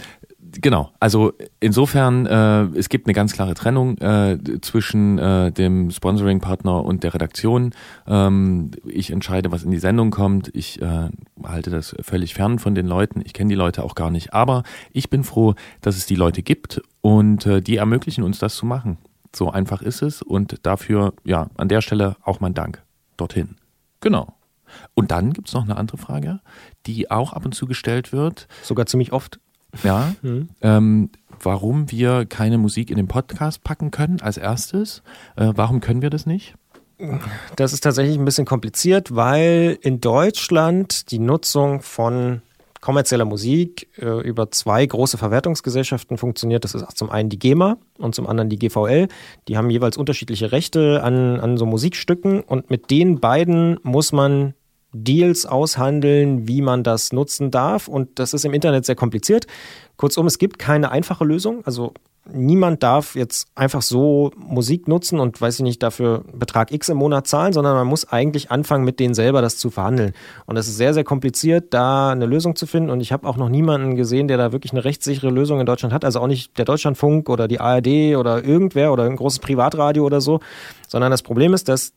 genau, also insofern, äh, es gibt eine ganz klare Trennung äh, zwischen äh, dem Sponsoring-Partner und der Redaktion. Ähm, ich entscheide, was in die Sendung kommt. Ich äh, halte das völlig fern von den Leuten. Ich kenne die Leute auch gar nicht. Aber ich bin froh, dass es die Leute gibt und äh, die ermöglichen uns das zu machen. So einfach ist es und dafür, ja, an der Stelle auch mein Dank dorthin. Genau. Und dann gibt's noch eine andere Frage, die auch ab und zu gestellt wird. Sogar ziemlich oft. Ja. Mhm. Ähm, warum wir keine Musik in den Podcast packen können als erstes. Äh, warum können wir das nicht? Das ist tatsächlich ein bisschen kompliziert, weil in Deutschland die Nutzung von kommerzieller Musik äh, über zwei große Verwertungsgesellschaften funktioniert. Das ist zum einen die GEMA und zum anderen die GVL. Die haben jeweils unterschiedliche Rechte an, an so Musikstücken und mit den beiden muss man Deals aushandeln, wie man das nutzen darf. Und das ist im Internet sehr kompliziert. Kurzum, es gibt keine einfache Lösung. Also niemand darf jetzt einfach so Musik nutzen und weiß ich nicht, dafür Betrag X im Monat zahlen, sondern man muss eigentlich anfangen, mit denen selber das zu verhandeln. Und es ist sehr, sehr kompliziert, da eine Lösung zu finden. Und ich habe auch noch niemanden gesehen, der da wirklich eine rechtssichere Lösung in Deutschland hat. Also auch nicht der Deutschlandfunk oder die ARD oder irgendwer oder ein großes Privatradio oder so, sondern das Problem ist, dass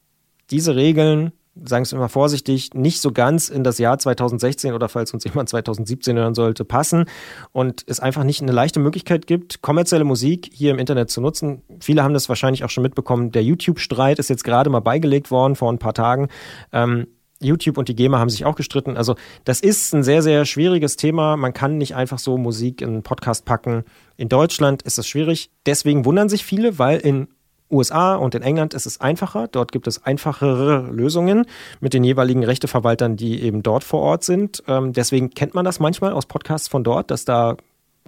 diese Regeln sagen es immer vorsichtig, nicht so ganz in das Jahr 2016 oder falls uns jemand 2017 hören sollte, passen und es einfach nicht eine leichte Möglichkeit gibt, kommerzielle Musik hier im Internet zu nutzen. Viele haben das wahrscheinlich auch schon mitbekommen. Der YouTube-Streit ist jetzt gerade mal beigelegt worden vor ein paar Tagen. Ähm, YouTube und die GEMA haben sich auch gestritten. Also das ist ein sehr, sehr schwieriges Thema. Man kann nicht einfach so Musik in einen Podcast packen. In Deutschland ist das schwierig. Deswegen wundern sich viele, weil in USA und in England ist es einfacher. Dort gibt es einfachere Lösungen mit den jeweiligen Rechteverwaltern, die eben dort vor Ort sind. Ähm, deswegen kennt man das manchmal aus Podcasts von dort, dass da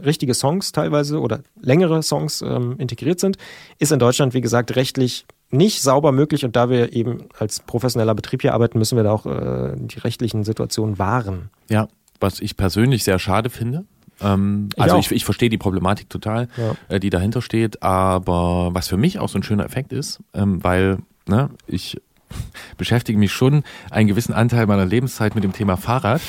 richtige Songs teilweise oder längere Songs ähm, integriert sind. Ist in Deutschland, wie gesagt, rechtlich nicht sauber möglich und da wir eben als professioneller Betrieb hier arbeiten, müssen wir da auch äh, die rechtlichen Situationen wahren. Ja, was ich persönlich sehr schade finde, ähm, ich also ich, ich verstehe die Problematik total, ja. äh, die dahinter steht, aber was für mich auch so ein schöner Effekt ist, ähm, weil ne, ich beschäftige mich schon einen gewissen Anteil meiner Lebenszeit mit dem Thema Fahrrad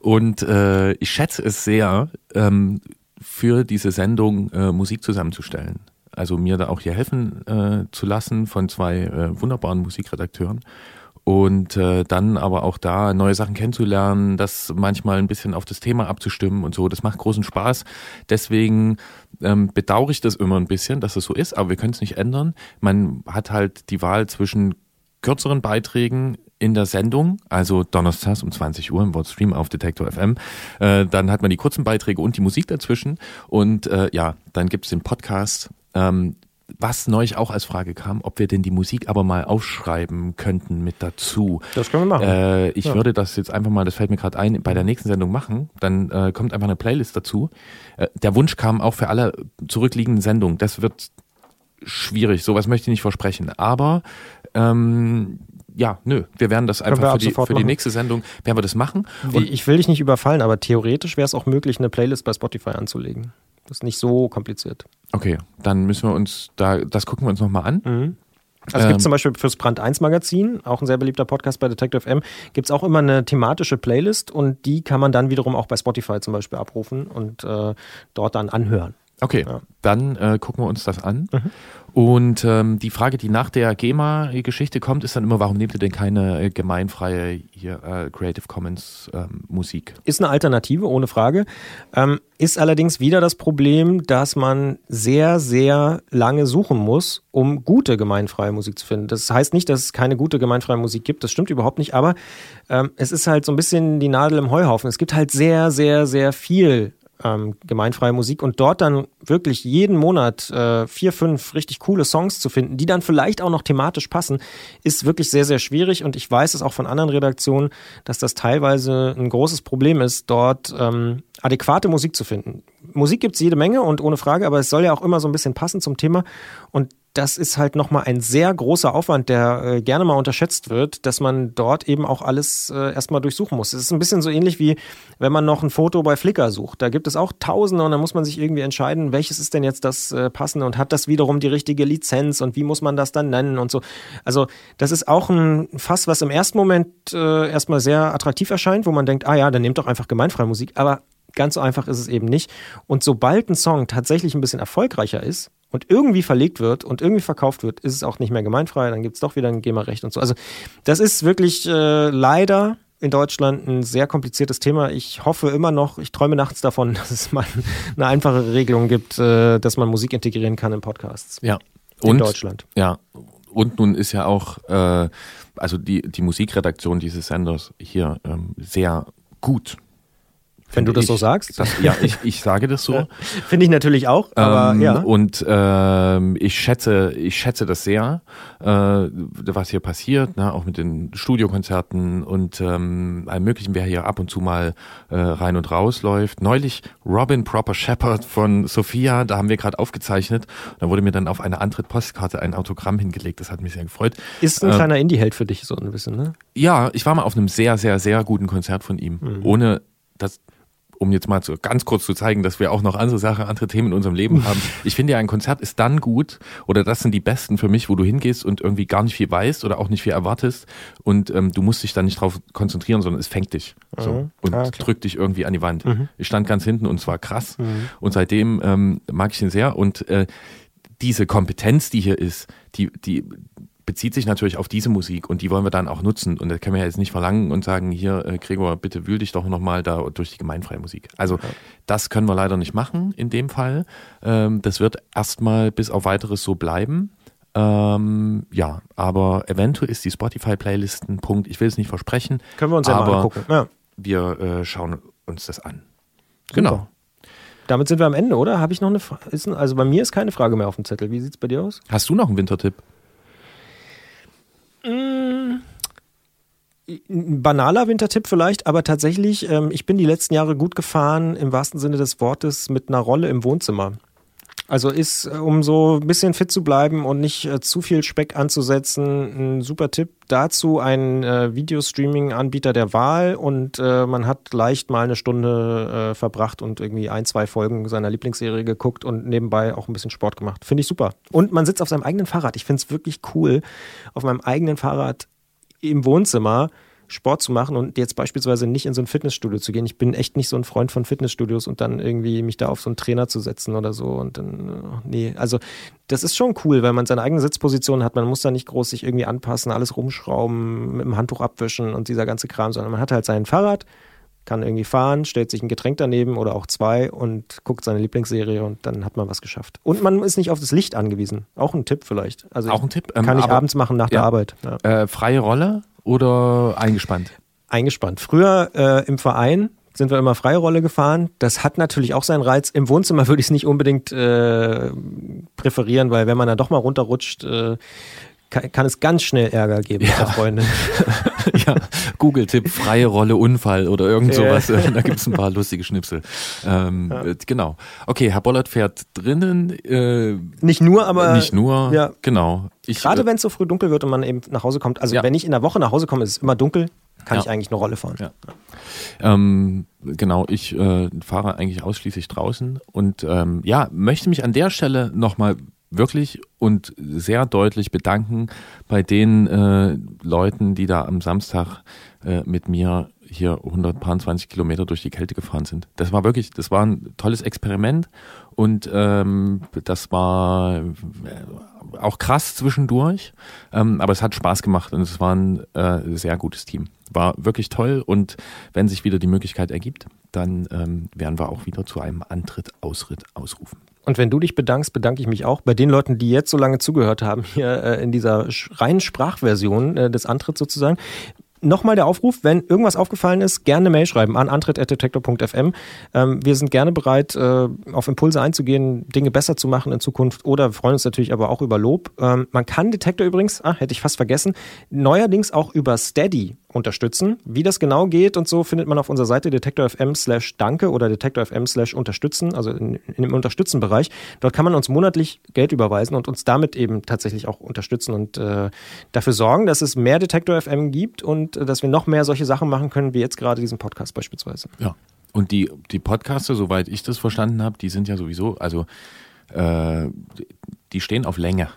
und äh, ich schätze es sehr, ähm, für diese Sendung äh, Musik zusammenzustellen. Also mir da auch hier helfen äh, zu lassen von zwei äh, wunderbaren Musikredakteuren und äh, dann aber auch da neue Sachen kennenzulernen, das manchmal ein bisschen auf das Thema abzustimmen und so. Das macht großen Spaß. Deswegen ähm, bedauere ich das immer ein bisschen, dass es so ist, aber wir können es nicht ändern. Man hat halt die Wahl zwischen kürzeren Beiträgen in der Sendung, also donnerstags um 20 Uhr im Wortstream auf Detektor FM. Äh, dann hat man die kurzen Beiträge und die Musik dazwischen. Und äh, ja, dann gibt es den Podcast. Ähm, was neulich auch als Frage kam, ob wir denn die Musik aber mal aufschreiben könnten mit dazu. Das können wir machen. Äh, ich ja. würde das jetzt einfach mal, das fällt mir gerade ein, bei der nächsten Sendung machen. Dann äh, kommt einfach eine Playlist dazu. Äh, der Wunsch kam auch für alle zurückliegenden Sendungen. Das wird schwierig, sowas möchte ich nicht versprechen. Aber ähm, ja, nö, wir werden das einfach für, die, für die nächste Sendung, werden wir das machen. Und ich will dich nicht überfallen, aber theoretisch wäre es auch möglich, eine Playlist bei Spotify anzulegen. Das ist nicht so kompliziert. Okay, dann müssen wir uns da, das gucken wir uns nochmal an. Mhm. Also es gibt ähm, zum Beispiel fürs Brand 1 Magazin, auch ein sehr beliebter Podcast bei Detective M, gibt es auch immer eine thematische Playlist und die kann man dann wiederum auch bei Spotify zum Beispiel abrufen und äh, dort dann anhören. Okay, ja. dann äh, gucken wir uns das an. Mhm. Und ähm, die Frage, die nach der GEMA-Geschichte kommt, ist dann immer, warum nehmt ihr denn keine äh, gemeinfreie hier, äh, Creative Commons ähm, Musik? Ist eine Alternative, ohne Frage. Ähm, ist allerdings wieder das Problem, dass man sehr, sehr lange suchen muss, um gute gemeinfreie Musik zu finden. Das heißt nicht, dass es keine gute gemeinfreie Musik gibt, das stimmt überhaupt nicht, aber ähm, es ist halt so ein bisschen die Nadel im Heuhaufen. Es gibt halt sehr, sehr, sehr viel ähm, gemeinfreie Musik und dort dann wirklich jeden Monat äh, vier, fünf richtig coole Songs zu finden, die dann vielleicht auch noch thematisch passen, ist wirklich sehr, sehr schwierig und ich weiß es auch von anderen Redaktionen, dass das teilweise ein großes Problem ist, dort ähm, adäquate Musik zu finden. Musik gibt es jede Menge und ohne Frage, aber es soll ja auch immer so ein bisschen passen zum Thema und das ist halt nochmal ein sehr großer Aufwand, der äh, gerne mal unterschätzt wird, dass man dort eben auch alles äh, erstmal durchsuchen muss. Es ist ein bisschen so ähnlich wie, wenn man noch ein Foto bei Flickr sucht. Da gibt es auch Tausende und da muss man sich irgendwie entscheiden, welches ist denn jetzt das äh, passende und hat das wiederum die richtige Lizenz und wie muss man das dann nennen und so. Also das ist auch ein Fass, was im ersten Moment äh, erstmal sehr attraktiv erscheint, wo man denkt, ah ja, dann nehmt doch einfach gemeinfreie Musik. Aber ganz so einfach ist es eben nicht. Und sobald ein Song tatsächlich ein bisschen erfolgreicher ist, und irgendwie verlegt wird und irgendwie verkauft wird, ist es auch nicht mehr gemeinfrei, dann gibt es doch wieder ein GEMA-Recht und so. Also das ist wirklich äh, leider in Deutschland ein sehr kompliziertes Thema. Ich hoffe immer noch, ich träume nachts davon, dass es mal eine einfache Regelung gibt, äh, dass man Musik integrieren kann in Podcasts. Ja. Und, in Deutschland. Ja. Und nun ist ja auch, äh, also die, die Musikredaktion dieses Senders hier ähm, sehr gut Wenn du das ich, so sagst. Das, ja, ich, ich sage das so. Finde ich natürlich auch, aber ähm, ja. Und ähm, ich schätze, ich schätze das sehr, äh, was hier passiert, ne? auch mit den Studiokonzerten und ähm, allem Möglichen, wer hier ab und zu mal äh, rein und raus läuft. Neulich Robin Proper Shepherd von Sophia, da haben wir gerade aufgezeichnet. Da wurde mir dann auf eine Antritt-Postkarte ein Autogramm hingelegt. Das hat mich sehr gefreut. Ist ein Äh, kleiner Indie-Held für dich, so ein bisschen, ne? ja, ich war mal auf einem sehr, sehr, sehr guten Konzert von ihm. Mhm. Ohne das, um jetzt mal so ganz kurz zu zeigen, dass wir auch noch andere Sachen, andere Themen in unserem Leben haben. Ich finde ja, ein Konzert ist dann gut oder das sind die besten für mich, wo du hingehst und irgendwie gar nicht viel weißt oder auch nicht viel erwartest und ähm, du musst dich dann nicht drauf konzentrieren, sondern es fängt dich so Mhm. und Ah, drückt dich irgendwie an die Wand. Mhm. Ich stand ganz hinten und es war krass Mhm. und seitdem ähm, mag ich ihn sehr und äh, diese Kompetenz, die hier ist, die, die bezieht sich natürlich auf diese Musik und die wollen wir dann auch nutzen. Und das können wir ja jetzt nicht verlangen und sagen, hier, äh, Gregor, bitte wühl dich doch nochmal da durch die gemeinfreie Musik. Also das können wir leider nicht machen in dem Fall. Ähm, das wird erstmal bis auf weiteres so bleiben. Ähm, ja, aber eventuell ist die Spotify-Playlist ein Punkt. Ich will es nicht versprechen. Können wir uns ja mal aber angucken. Ja. Wir äh, schauen uns das an. Super. Genau. Damit sind wir am Ende, oder? Habe ich noch eine Frage? Also bei mir ist keine Frage mehr auf dem Zettel. Wie sieht es bei dir aus? Hast du noch einen Wintertipp? Ein banaler Wintertipp vielleicht, aber tatsächlich, ähm, ich bin die letzten Jahre gut gefahren, im wahrsten Sinne des Wortes, mit einer Rolle im Wohnzimmer. Also ist, äh, um so ein bisschen fit zu bleiben und nicht äh, zu viel Speck anzusetzen, ein super Tipp dazu, ein äh, Videostreaming-Anbieter der Wahl und äh, man hat leicht mal eine Stunde äh, verbracht und irgendwie ein, zwei Folgen seiner Lieblingsserie geguckt und nebenbei auch ein bisschen Sport gemacht. Finde ich super. Und man sitzt auf seinem eigenen Fahrrad. Ich finde es wirklich cool, auf meinem eigenen Fahrrad im Wohnzimmer Sport zu machen und jetzt beispielsweise nicht in so ein Fitnessstudio zu gehen. Ich bin echt nicht so ein Freund von Fitnessstudios und dann irgendwie mich da auf so einen Trainer zu setzen oder so und dann, äh, nee, also das ist schon cool, weil man seine eigene Sitzposition hat. Man muss da nicht groß sich irgendwie anpassen, alles rumschrauben, mit dem Handtuch abwischen und dieser ganze Kram, sondern man hat halt sein Fahrrad, kann irgendwie fahren, stellt sich ein Getränk daneben oder auch zwei und guckt seine Lieblingsserie und dann hat man was geschafft. Und man ist nicht auf das Licht angewiesen. Auch ein Tipp vielleicht. Also Auch ein Tipp. ähm, kann ich abends machen nach der ja. Arbeit. Ja. Äh, freie Rolle oder eingespannt? eingespannt. Früher äh, im Verein sind wir immer freie Rolle gefahren. Das hat natürlich auch seinen Reiz. Im Wohnzimmer würde ich es nicht unbedingt äh, präferieren, weil wenn man dann doch mal runterrutscht, äh, kann, kann es ganz schnell Ärger geben mit der Freundin. ja, Google-Tipp, freie Rolle, Unfall oder irgend Ja. sowas. da gibt es ein paar lustige Schnipsel. Ähm, äh, Genau. Okay, Herr Bollert fährt drinnen. Äh, Nicht nur, aber nicht nur. ja. Genau. Ich, Gerade äh, wenn es so früh dunkel wird und man eben nach Hause kommt. Also Ja. wenn ich in der Woche nach Hause komme, ist es immer dunkel, kann Ja. ich eigentlich eine Rolle fahren. Ja. Ähm, genau, ich äh, fahre eigentlich ausschließlich draußen und ähm, ja, möchte mich an der Stelle nochmal wirklich und sehr deutlich bedanken bei den äh, Leuten, die da am Samstag äh, mit mir hier 120 Kilometer durch die Kälte gefahren sind. Das war wirklich, das war ein tolles Experiment und ähm, das war äh, auch krass zwischendurch, ähm, aber es hat Spaß gemacht und es war ein äh, sehr gutes Team. War wirklich toll und wenn sich wieder die Möglichkeit ergibt, dann ähm, werden wir auch wieder zu einem Antritt, Ausritt ausrufen. Und wenn du dich bedankst, bedanke ich mich auch bei den Leuten, die jetzt so lange zugehört haben, hier äh, in dieser reinen Sprachversion äh, des Antritts sozusagen. Nochmal der Aufruf, wenn irgendwas aufgefallen ist, gerne eine Mail schreiben an antritt.detektor.fm. Ähm, wir sind gerne bereit, äh, auf Impulse einzugehen, Dinge besser zu machen in Zukunft oder freuen uns natürlich aber auch über Lob. Ähm, man kann Detektor übrigens, ah, hätte ich fast vergessen, neuerdings auch über Steady unterstützen. Wie das genau geht und so findet man auf unserer Seite detektor.fm slash danke oder detektor.fm slash unterstützen, also dem Unterstützen-Bereich. Dort kann man uns monatlich Geld überweisen und uns damit eben tatsächlich auch unterstützen und äh, dafür sorgen, dass es mehr Detektor FM gibt und äh, dass wir noch mehr solche Sachen machen können, wie jetzt gerade diesen Podcast beispielsweise. Ja. Und die, die Podcaster, soweit ich das verstanden habe, die sind ja sowieso, also äh, die stehen auf Länge.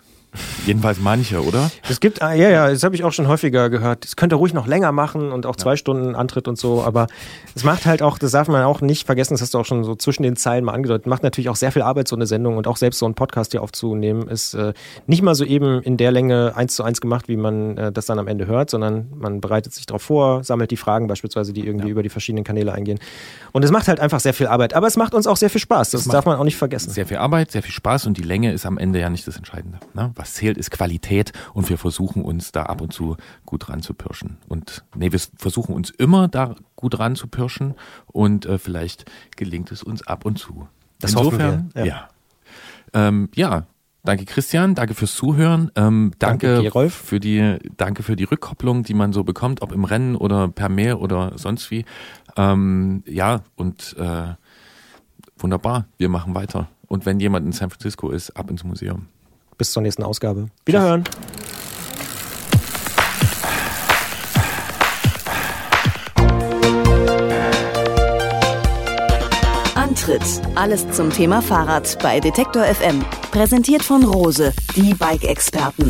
Jedenfalls manche, oder? Es gibt, ah, ja, ja, das habe ich auch schon häufiger gehört. Es könnte ruhig noch länger machen und auch zwei Stunden Antritt und so, aber es macht halt auch, das darf man auch nicht vergessen, das hast du auch schon so zwischen den Zeilen mal angedeutet, macht natürlich auch sehr viel Arbeit, so eine Sendung und auch selbst so einen Podcast hier aufzunehmen, ist äh, nicht mal so eben in der Länge eins zu eins gemacht, wie man äh, das dann am Ende hört, sondern man bereitet sich darauf vor, sammelt die Fragen beispielsweise, die irgendwie über die verschiedenen Kanäle eingehen. Und es macht halt einfach sehr viel Arbeit, aber es macht uns auch sehr viel Spaß, das macht darf man auch nicht vergessen. Sehr viel Arbeit, sehr viel Spaß und die Länge ist am Ende ja nicht das Entscheidende. Ne? Was zählt ist Qualität und wir versuchen uns da ab und zu gut ranzupirschen. Und nee, wir versuchen uns immer da gut ranzupirschen und äh, vielleicht gelingt es uns ab und zu. Das Insofern, wir, ja. ja. Ähm, ja, danke Christian, danke fürs Zuhören, ähm, danke, Danke, für die, danke für die Rückkopplung, die man so bekommt, ob im Rennen oder per Mail oder sonst wie. Ähm, ja, und äh, wunderbar, wir machen weiter. Und wenn jemand in San Francisco ist, ab ins Museum. Bis zur nächsten Ausgabe. Wiederhören. Antritt. Alles zum Thema Fahrrad bei Detektor FM. Präsentiert von Rose, die Bike-Experten.